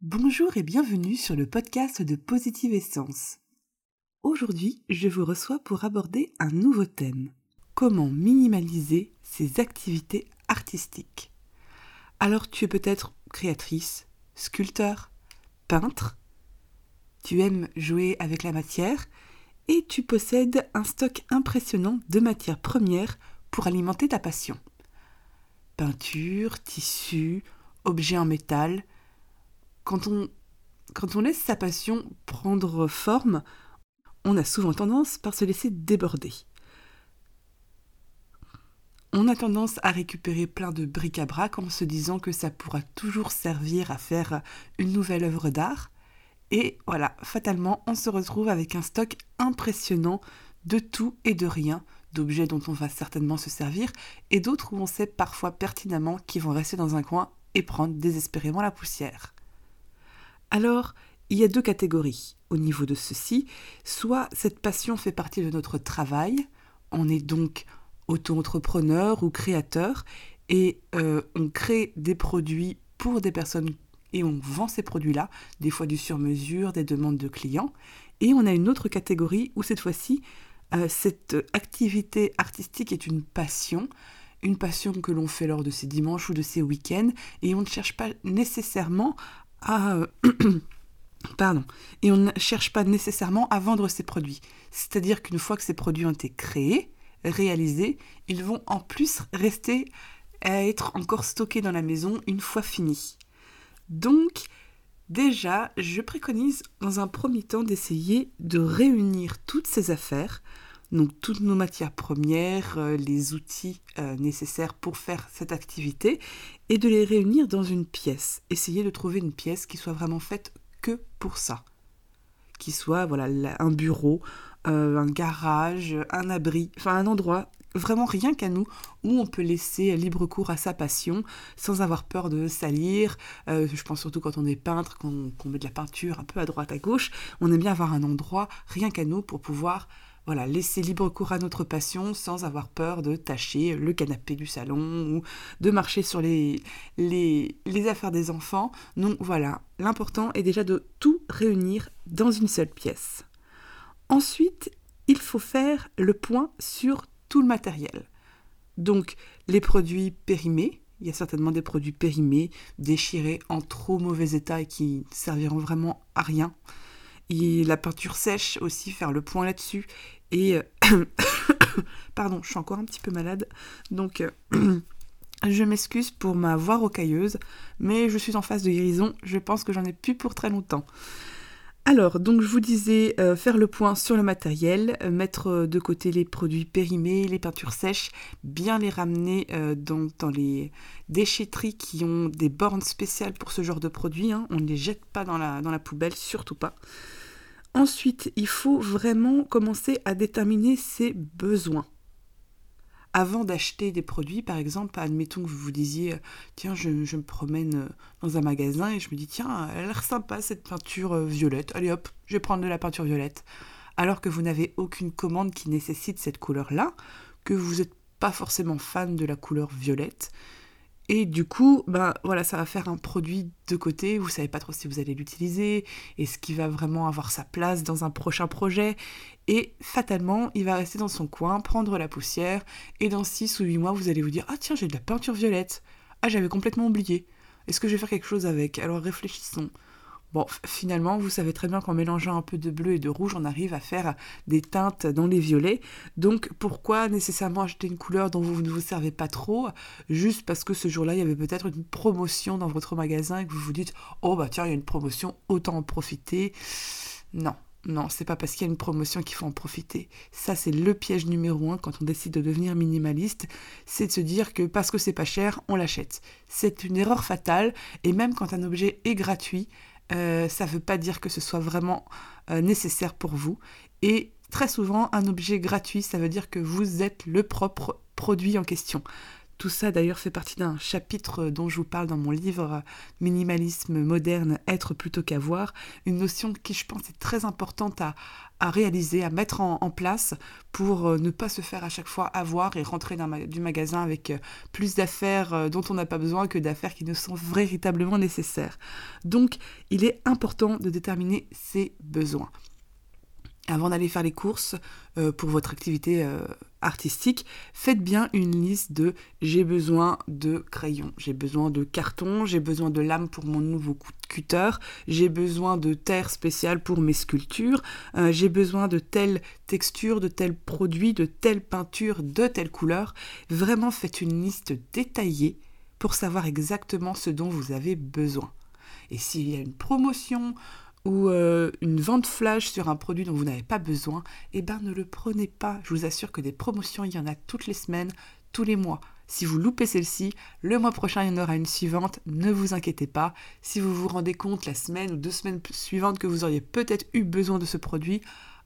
Bonjour et bienvenue sur le podcast de Positive Essence. Aujourd'hui, je vous reçois pour aborder un nouveau thème. Comment minimaliser ses activités artistiques Alors tu es peut-être créatrice, sculpteur, peintre, tu aimes jouer avec la matière et tu possèdes un stock impressionnant de matières premières pour alimenter ta passion. Peinture, tissu, objets en métal, quand on, laisse sa passion prendre forme, on a souvent tendance par se laisser déborder. On a tendance à récupérer plein de bric-à-brac en se disant que ça pourra toujours servir à faire une nouvelle œuvre d'art. Et voilà, fatalement, on se retrouve avec un stock impressionnant de tout et de rien, d'objets dont on va certainement se servir, et d'autres où on sait parfois pertinemment qu'ils vont rester dans un coin et prendre désespérément la poussière. Alors, il y a deux catégories au niveau de ceci. Soit cette passion fait partie de notre travail, on est donc auto-entrepreneur ou créateur, et euh, on crée des produits pour des personnes et on vend ces produits-là, des fois du sur-mesure, des demandes de clients. Et on a une autre catégorie où cette fois-ci, euh, cette activité artistique est une passion, une passion que l'on fait lors de ses dimanches ou de ses week-ends, et on ne cherche pas nécessairement euh, pardon. Et on ne cherche pas nécessairement à vendre ces produits. C'est-à-dire qu'une fois que ces produits ont été créés, réalisés, ils vont en plus rester à être encore stockés dans la maison une fois finis. Donc, déjà, je préconise dans un premier temps d'essayer de réunir toutes ces affaires donc toutes nos matières premières, euh, les outils euh, nécessaires pour faire cette activité, et de les réunir dans une pièce. Essayer de trouver une pièce qui soit vraiment faite que pour ça. Qui soit voilà un bureau, euh, un garage, un abri, enfin un endroit vraiment rien qu'à nous, où on peut laisser libre cours à sa passion sans avoir peur de salir. je pense surtout quand on est peintre, qu'on met de la peinture un peu à droite à gauche, on aime bien avoir un endroit rien qu'à nous pour pouvoir voilà, laisser libre cours à notre passion sans avoir peur de tâcher le canapé du salon ou de marcher sur les, les, affaires des enfants. Donc voilà, l'important est déjà de tout réunir dans une seule pièce. Ensuite, il faut faire le point sur tout le matériel. Donc les produits périmés, il y a certainement des produits périmés, déchirés, en trop mauvais état et qui serviront vraiment à rien. Et la peinture sèche aussi, faire le point là-dessus. Et euh, pardon, je suis encore un petit peu malade, donc euh, je m'excuse pour ma voix rocailleuse, mais je suis en phase de guérison, je pense que j'en ai plus pour très longtemps. Alors, donc je vous disais euh, faire le point sur le matériel, mettre de côté les produits périmés, les peintures sèches, bien les ramener dans, les déchetteries qui ont des bornes spéciales pour ce genre de produits. Hein. On ne les jette pas dans la, dans la poubelle, surtout pas. Ensuite, il faut vraiment commencer à déterminer ses besoins. Avant d'acheter des produits, par exemple, admettons que vous vous disiez, tiens, je, me promène euh, dans un magasin et je me dis, tiens, elle a l'air sympa cette peinture euh, violette, allez hop, je vais prendre de la peinture violette. Alors que vous n'avez aucune commande qui nécessite cette couleur-là, que vous n'êtes pas forcément fan de la couleur violette, et du coup, ben voilà, ça va faire un produit de côté, vous savez pas trop si vous allez l'utiliser, et ce qui va vraiment avoir sa place dans un prochain projet. Et fatalement, il va rester dans son coin, prendre la poussière, et dans 6 ou 8 mois, vous allez vous dire Ah tiens, j'ai de la peinture violette. Ah, j'avais complètement oublié. Est-ce que je vais faire quelque chose avec? Alors réfléchissons. Bon, finalement, vous savez très bien qu'en mélangeant un peu de bleu et de rouge, on arrive à faire des teintes dans les violets. Donc, pourquoi nécessairement acheter une couleur dont vous ne vous servez pas trop, juste parce que ce jour-là, il y avait peut-être une promotion dans votre magasin et que vous vous dites, oh bah tiens, il y a une promotion, autant en profiter. Non, non, c'est pas parce qu'il y a une promotion qu'il faut en profiter. Ça, c'est le piège numéro un quand on décide de devenir minimaliste, c'est de se dire que parce que c'est pas cher, on l'achète. C'est une erreur fatale, et même quand un objet est gratuit, euh, ça ne veut pas dire que ce soit vraiment euh, nécessaire pour vous. Et très souvent, un objet gratuit, ça veut dire que vous êtes le propre produit en question. Tout ça d'ailleurs fait partie d'un chapitre dont je vous parle dans mon livre Minimalisme moderne, être plutôt qu'avoir, une notion qui je pense est très importante à, réaliser, à mettre en, place pour euh, ne pas se faire à chaque fois avoir et rentrer du magasin avec euh, plus d'affaires euh, dont on n'a pas besoin que d'affaires qui ne sont véritablement nécessaires. Donc il est important de déterminer ses besoins avant d'aller faire les courses euh, pour votre activité euh, artistique, faites bien une liste de j'ai besoin de crayons, j'ai besoin de carton, j'ai besoin de lames pour mon nouveau cutter, j'ai besoin de terre spéciale pour mes sculptures, euh, j'ai besoin de telle texture, de tel produit, de telle peinture, de telle couleur. Vraiment faites une liste détaillée pour savoir exactement ce dont vous avez besoin. Et s'il y a une promotion, ou euh, une vente flash sur un produit dont vous n'avez pas besoin, eh ben ne le prenez pas. Je vous assure que des promotions, il y en a toutes les semaines, tous les mois. Si vous loupez celle-ci, le mois prochain, il y en aura une suivante, ne vous inquiétez pas. Si vous vous rendez compte la semaine ou deux semaines suivantes que vous auriez peut-être eu besoin de ce produit,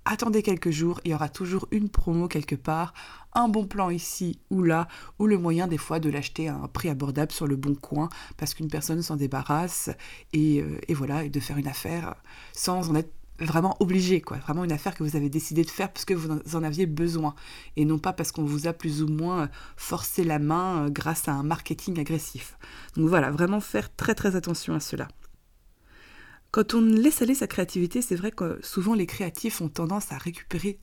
attendez quelques jours, il y aura toujours une promo quelque part, un bon plan ici ou là, ou le moyen des fois de l'acheter à un prix abordable sur le bon coin, parce qu'une personne s'en débarrasse, et, euh, voilà, et de faire une affaire sans en être vraiment obligé, quoi. Vraiment une affaire que vous avez décidé de faire parce que vous en aviez besoin, et non pas parce qu'on vous a plus ou moins forcé la main euh, grâce à un marketing agressif. Donc voilà, vraiment faire très très attention à cela. Quand on laisse aller sa créativité, c'est vrai que souvent les créatifs ont tendance à récupérer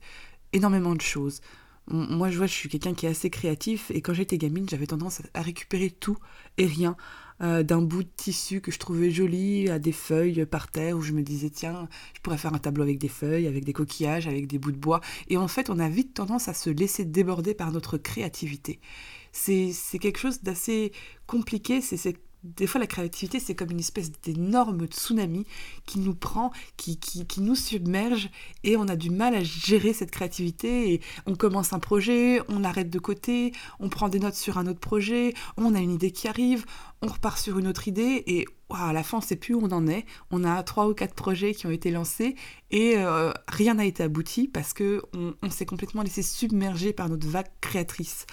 énormément de choses. Moi, je vois, je suis quelqu'un qui est assez créatif et quand j'étais gamine, j'avais tendance à récupérer tout et rien. Euh, d'un bout de tissu que je trouvais joli à des feuilles par terre où je me disais tiens je pourrais faire un tableau avec des feuilles avec des coquillages avec des bouts de bois et en fait on a vite tendance à se laisser déborder par notre créativité c'est quelque chose d'assez compliqué c'est des fois la créativité c'est comme une espèce d'énorme tsunami qui nous prend, qui, nous submerge et on a du mal à gérer cette créativité on commence un projet, on l'arrête de côté, on prend des notes sur un autre projet, on a une idée qui arrive, on repart sur une autre idée et à la fin on sait plus où on en est. On a trois ou quatre projets qui ont été lancés et euh, rien n'a été abouti parce que on s'est complètement laissé submerger par notre vague créatrice.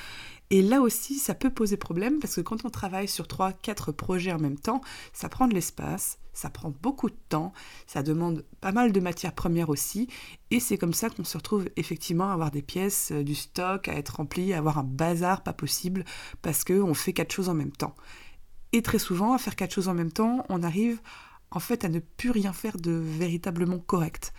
Et là aussi, ça peut poser problème parce que quand on travaille sur 3-4 projets en même temps, ça prend de l'espace, ça prend beaucoup de temps, ça demande pas mal de matières premières aussi, et c'est comme ça qu'on se retrouve effectivement à avoir des pièces, euh, du stock, à être rempli, à avoir un bazar pas possible parce qu'on fait quatre choses en même temps. Et très souvent, à faire quatre choses en même temps, on arrive en fait à ne plus rien faire de véritablement correct,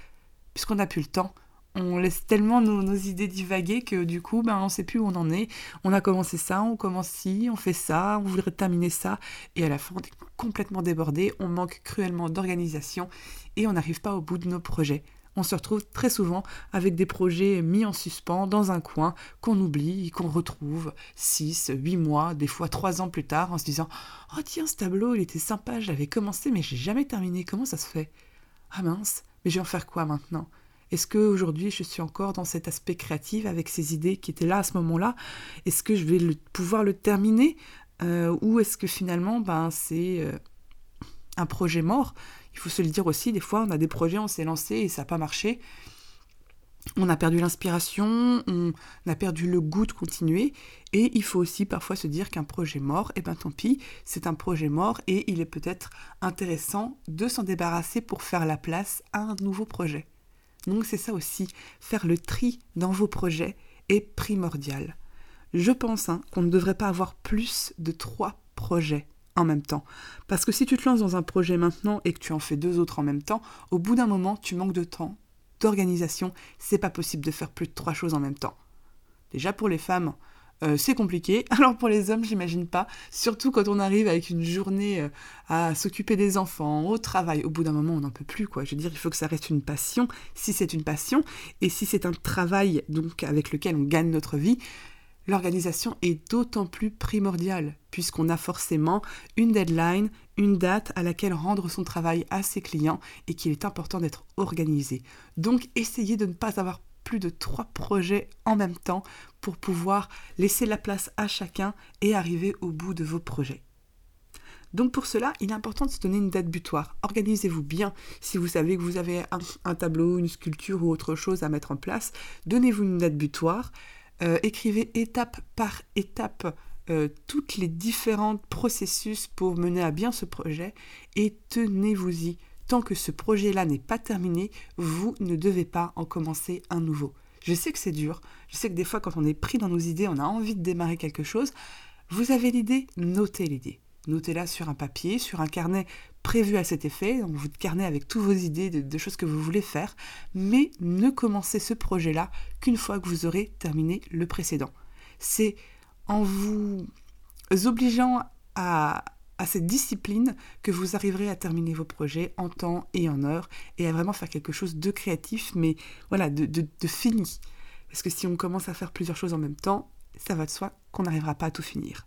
puisqu'on n'a plus le temps, on laisse tellement nos, idées divaguer que du coup, ben, on ne sait plus où on en est. On a commencé ça, on commence ci, on fait ça, on voudrait terminer ça, et à la fin, on est complètement débordé, on manque cruellement d'organisation et on n'arrive pas au bout de nos projets. On se retrouve très souvent avec des projets mis en suspens dans un coin qu'on oublie, qu'on retrouve 6, 8 mois, des fois 3 ans plus tard en se disant Oh tiens, ce tableau, il était sympa, je l'avais commencé mais j'ai jamais terminé, comment ça se fait? Ah mince, mais je vais en faire quoi maintenant? Est-ce qu'aujourd'hui je suis encore dans cet aspect créatif avec ces idées qui étaient là à ce moment-là? Est-ce que je vais pouvoir le terminer? Euh, Ou est-ce que finalement ben, c'est euh, un projet mort? Il faut se le dire aussi, des fois on a des projets, on s'est lancé et ça n'a pas marché. On a perdu l'inspiration, on a perdu le goût de continuer, et il faut aussi parfois se dire qu'un projet mort, eh ben tant pis, c'est un projet mort, et il est peut-être intéressant de s'en débarrasser pour faire la place à un nouveau projet. Donc c'est ça aussi, faire le tri dans vos projets est primordial. Je pense hein, qu'on ne devrait pas avoir plus de trois projets en même temps. Parce que si tu te lances dans un projet maintenant et que tu en fais deux autres en même temps, au bout d'un moment, tu manques de temps, d'organisation, c'est pas possible de faire plus de trois choses en même temps. Déjà pour les femmes, euh, c'est compliqué. Alors pour les hommes, j'imagine pas. Surtout quand on arrive avec une journée euh, à s'occuper des enfants, au travail. Au bout d'un moment, on n'en peut plus, quoi. Je veux dire, il faut que ça reste une passion, si c'est une passion, et si c'est un travail donc avec lequel on gagne notre vie. L'organisation est d'autant plus primordiale, puisqu'on a forcément une deadline, une date à laquelle rendre son travail à ses clients et qu'il est important d'être organisé. Donc essayez de ne pas avoir plus de trois projets en même temps pour pouvoir laisser la place à chacun et arriver au bout de vos projets. Donc pour cela, il est important de se donner une date butoir. Organisez-vous bien. Si vous savez que vous avez un, tableau, une sculpture ou autre chose à mettre en place, donnez-vous une date butoir. Euh, écrivez étape par étape euh, toutes les différents processus pour mener à bien ce projet et tenez-vous-y. Tant que ce projet-là n'est pas terminé, vous ne devez pas en commencer un nouveau. Je sais que c'est dur, je sais que des fois quand on est pris dans nos idées, on a envie de démarrer quelque chose. Vous avez l'idée, notez l'idée. Notez-la sur un papier, sur un carnet prévu à cet effet, donc vous carnet avec toutes vos idées de, choses que vous voulez faire, mais ne commencez ce projet-là qu'une fois que vous aurez terminé le précédent. C'est en vous obligeant à, cette discipline que vous arriverez à terminer vos projets en temps et en heure et à vraiment faire quelque chose de créatif, mais voilà, de, fini. Parce que si on commence à faire plusieurs choses en même temps, ça va de soi qu'on n'arrivera pas à tout finir.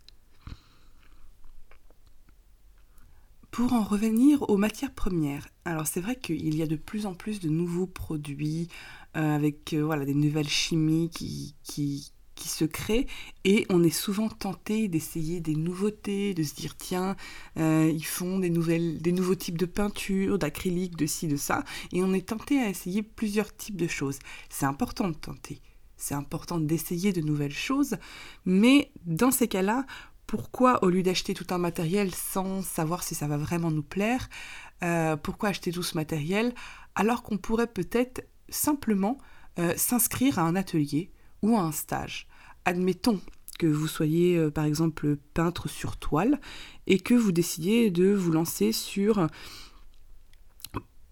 Pour en revenir aux matières premières, alors c'est vrai qu'il y a de plus en plus de nouveaux produits euh, avec euh, voilà, des nouvelles chimies qui, qui, se créent et on est souvent tenté d'essayer des nouveautés, de se dire tiens, euh, ils font des, nouvelles, des nouveaux types de peinture, d'acrylique, de ci, de ça, et on est tenté à essayer plusieurs types de choses. C'est important de tenter. C'est important d'essayer de nouvelles choses, mais dans ces cas-là, pourquoi, au lieu d'acheter tout un matériel sans savoir si ça va vraiment nous plaire, euh, pourquoi acheter tout ce matériel alors qu'on pourrait peut-être simplement euh, s'inscrire à un atelier ou à un stage? Admettons que vous soyez euh, par exemple peintre sur toile et que vous décidiez de vous lancer sur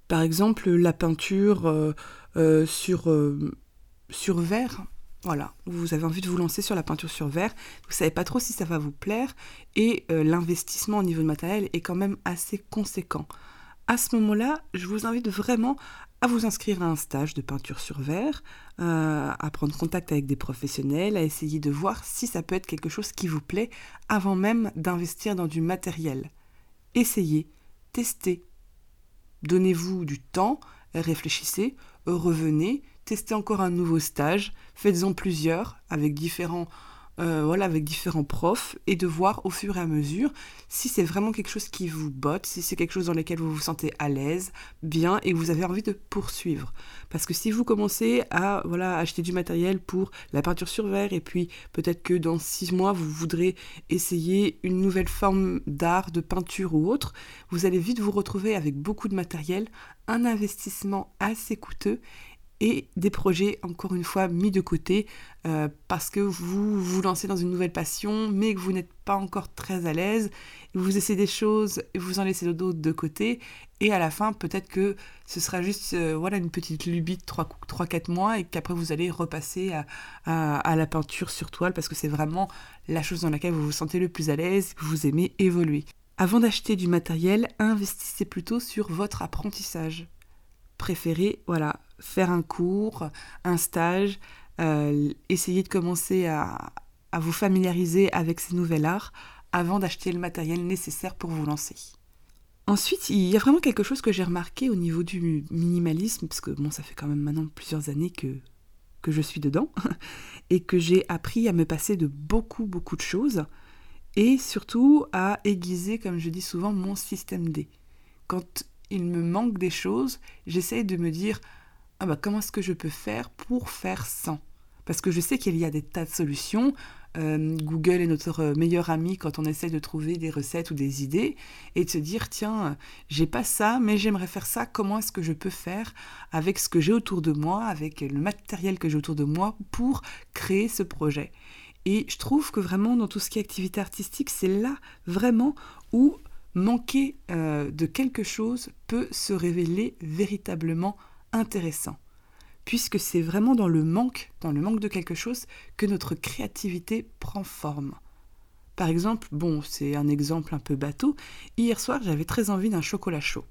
par exemple la peinture sur, sur verre. Voilà, vous avez envie de vous lancer sur la peinture sur verre, vous savez pas trop si ça va vous plaire et euh, l'investissement au niveau de matériel est quand même assez conséquent. À ce moment-là, je vous invite vraiment à vous inscrire à un stage de peinture sur verre, euh, à prendre contact avec des professionnels, à essayer de voir si ça peut être quelque chose qui vous plaît avant même d'investir dans du matériel. Essayez, testez, donnez-vous du temps, réfléchissez, revenez, testez encore un nouveau stage, faites-en plusieurs avec différents, euh, voilà, avec différents profs et de voir au fur et à mesure si c'est vraiment quelque chose qui vous botte, si c'est quelque chose dans lequel vous vous sentez à l'aise, bien et vous avez envie de poursuivre. Parce que si vous commencez à voilà acheter du matériel pour la peinture sur verre et puis peut-être que dans six mois vous voudrez essayer une nouvelle forme d'art, de peinture ou autre, vous allez vite vous retrouver avec beaucoup de matériel, un investissement assez coûteux et des projets, encore une fois, mis de côté euh, parce que vous vous lancez dans une nouvelle passion, mais que vous n'êtes pas encore très à l'aise. Vous essayez des choses et vous en laissez d'autres de côté. Et à la fin, peut-être que ce sera juste euh, voilà, une petite lubie de 3-4 mois et qu'après vous allez repasser à, à, la peinture sur toile parce que c'est vraiment la chose dans laquelle vous vous sentez le plus à l'aise, que vous aimez évoluer. Avant d'acheter du matériel, investissez plutôt sur votre apprentissage. Préférez, voilà, faire un cours, un stage, euh, essayer de commencer à, vous familiariser avec ces nouvel arts avant d'acheter le matériel nécessaire pour vous lancer. Ensuite, il y a vraiment quelque chose que j'ai remarqué au niveau du minimalisme, parce que bon, ça fait quand même maintenant plusieurs années que, que je suis dedans, et que j'ai appris à me passer de beaucoup, beaucoup de choses, et surtout à aiguiser, comme je dis souvent, mon système D. Quand il me manque des choses, j'essaye de me dire ah bah, comment est-ce que je peux faire pour faire sans? Parce que je sais qu'il y a des tas de solutions. Euh, Google est notre meilleur ami quand on essaie de trouver des recettes ou des idées et de se dire tiens, j'ai pas ça, mais j'aimerais faire ça. Comment est-ce que je peux faire avec ce que j'ai autour de moi, avec le matériel que j'ai autour de moi pour créer ce projet? Et je trouve que vraiment dans tout ce qui est activité artistique, c'est là vraiment où manquer euh, de quelque chose peut se révéler véritablement intéressant, puisque c'est vraiment dans le manque, dans le manque de quelque chose, que notre créativité prend forme. Par exemple, bon, c'est un exemple un peu bateau, hier soir j'avais très envie d'un chocolat chaud.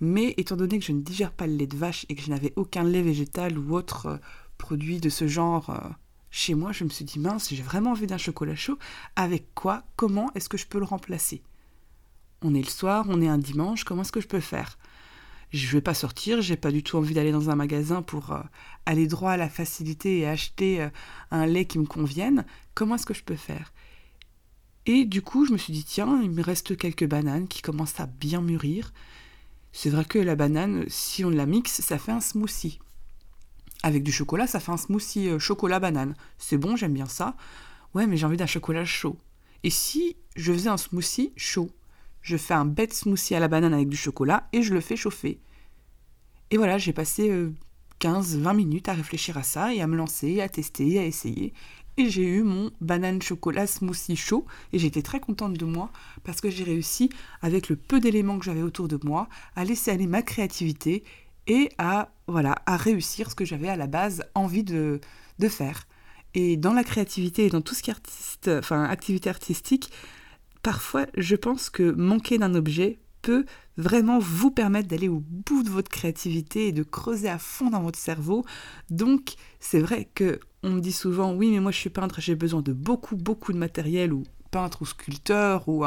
Mais étant donné que je ne digère pas le lait de vache et que je n'avais aucun lait végétal ou autre euh, produit de ce genre euh, chez moi, je me suis dit mince, j'ai vraiment envie d'un chocolat chaud. Avec quoi? Comment est-ce que je peux le remplacer? On est le soir, on est un dimanche, comment est-ce que je peux faire? Je vais pas sortir, j'ai pas du tout envie d'aller dans un magasin pour euh, aller droit à la facilité et acheter euh, un lait qui me convienne. Comment est-ce que je peux faire? Et du coup, je me suis dit tiens, il me reste quelques bananes qui commencent à bien mûrir. C'est vrai que la banane, si on la mixe, ça fait un smoothie. Avec du chocolat, ça fait un smoothie euh, chocolat banane. C'est bon, j'aime bien ça. Ouais, mais j'ai envie d'un chocolat chaud. Et si je faisais un smoothie chaud? Je fais un bête smoothie à la banane avec du chocolat et je le fais chauffer. Et voilà, j'ai passé 15-20 euh, minutes à réfléchir à ça et à me lancer, à tester, à essayer. Et j'ai eu mon banane chocolat smoothie chaud et j'étais très contente de moi parce que j'ai réussi, avec le peu d'éléments que j'avais autour de moi, à laisser aller ma créativité et à, voilà, réussir ce que j'avais à la base envie de, de faire. Et dans la créativité et dans tout ce qui est artiste, enfin, activité artistique, parfois je pense que manquer d'un objet peut vraiment vous permettre d'aller au bout de votre créativité et de creuser à fond dans votre cerveau. Donc, c'est vrai que on me dit souvent oui, mais moi je suis peintre, j'ai besoin de beaucoup beaucoup de matériel ou peintre ou sculpteur ou,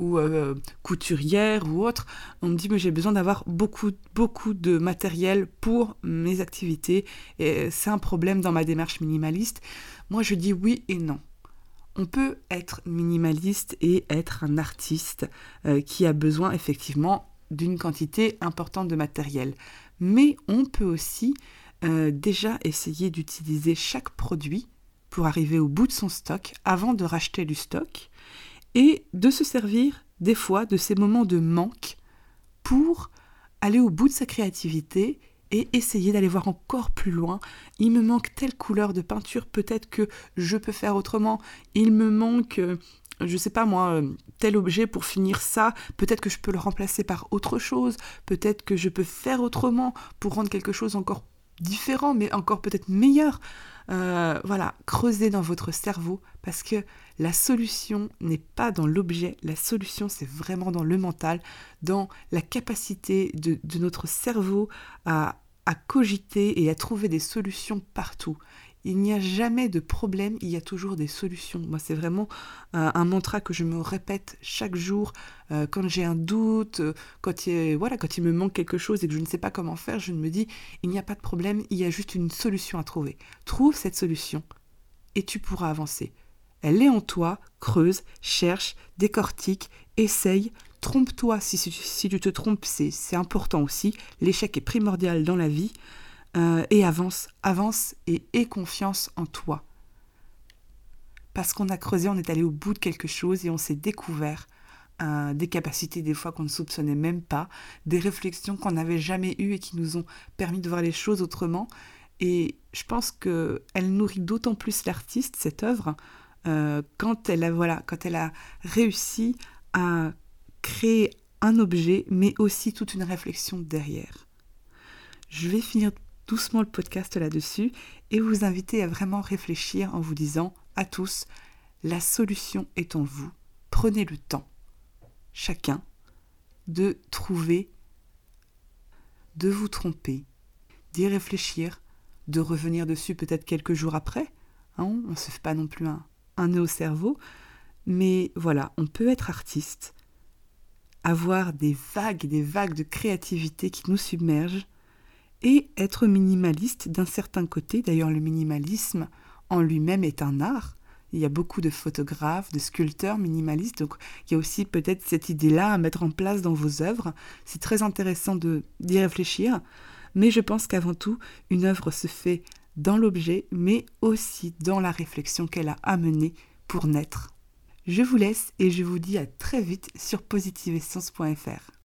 ou euh, couturière ou autre, on me dit mais j'ai besoin d'avoir beaucoup beaucoup de matériel pour mes activités et c'est un problème dans ma démarche minimaliste. Moi je dis oui et non. On peut être minimaliste et être un artiste euh, qui a besoin effectivement d'une quantité importante de matériel. Mais on peut aussi euh, déjà essayer d'utiliser chaque produit pour arriver au bout de son stock avant de racheter du stock et de se servir des fois de ces moments de manque pour aller au bout de sa créativité et essayer d'aller voir encore plus loin. Il me manque telle couleur de peinture, peut-être que je peux faire autrement. Il me manque, euh, je sais pas moi, euh, tel objet pour finir ça. Peut-être que je peux le remplacer par autre chose. Peut-être que je peux faire autrement pour rendre quelque chose encore différent, mais encore peut-être meilleur. Euh, voilà, creusez dans votre cerveau parce que la solution n'est pas dans l'objet, la solution c'est vraiment dans le mental, dans la capacité de, notre cerveau à, à cogiter et à trouver des solutions partout il n'y a jamais de problème, il y a toujours des solutions. Moi, c'est vraiment euh, un mantra que je me répète chaque jour euh, quand j'ai un doute, euh, quand, il, voilà, quand il me manque quelque chose et que je ne sais pas comment faire, je me dis, il n'y a pas de problème, il y a juste une solution à trouver. Trouve cette solution et tu pourras avancer. Elle est en toi, creuse, cherche, décortique, essaye, trompe-toi si, si, tu te trompes, c'est important aussi. L'échec est primordial dans la vie. Euh, et avance, avance et aie confiance en toi. Parce qu'on a creusé, on est allé au bout de quelque chose et on s'est découvert euh, des capacités des fois qu'on ne soupçonnait même pas, des réflexions qu'on n'avait jamais eues et qui nous ont permis de voir les choses autrement. Et je pense qu'elle nourrit d'autant plus l'artiste, cette œuvre, euh, quand, elle a, voilà, quand elle a réussi à créer un objet, mais aussi toute une réflexion derrière. Je vais finir doucement le podcast là-dessus et vous inviter à vraiment réfléchir en vous disant à tous, la solution est en vous. Prenez le temps, chacun, de trouver, de vous tromper, d'y réfléchir, de revenir dessus peut-être quelques jours après. Hein, on ne se fait pas non plus un, un nœud au cerveau. Mais voilà, on peut être artiste, avoir des vagues et des vagues de créativité qui nous submergent, et être minimaliste d'un certain côté. D'ailleurs, le minimalisme en lui-même est un art. Il y a beaucoup de photographes, de sculpteurs minimalistes, donc il y a aussi peut-être cette idée-là à mettre en place dans vos œuvres. C'est très intéressant d'y réfléchir, mais je pense qu'avant tout, une œuvre se fait dans l'objet, mais aussi dans la réflexion qu'elle a amenée pour naître. Je vous laisse et je vous dis à très vite sur positiveessence.fr.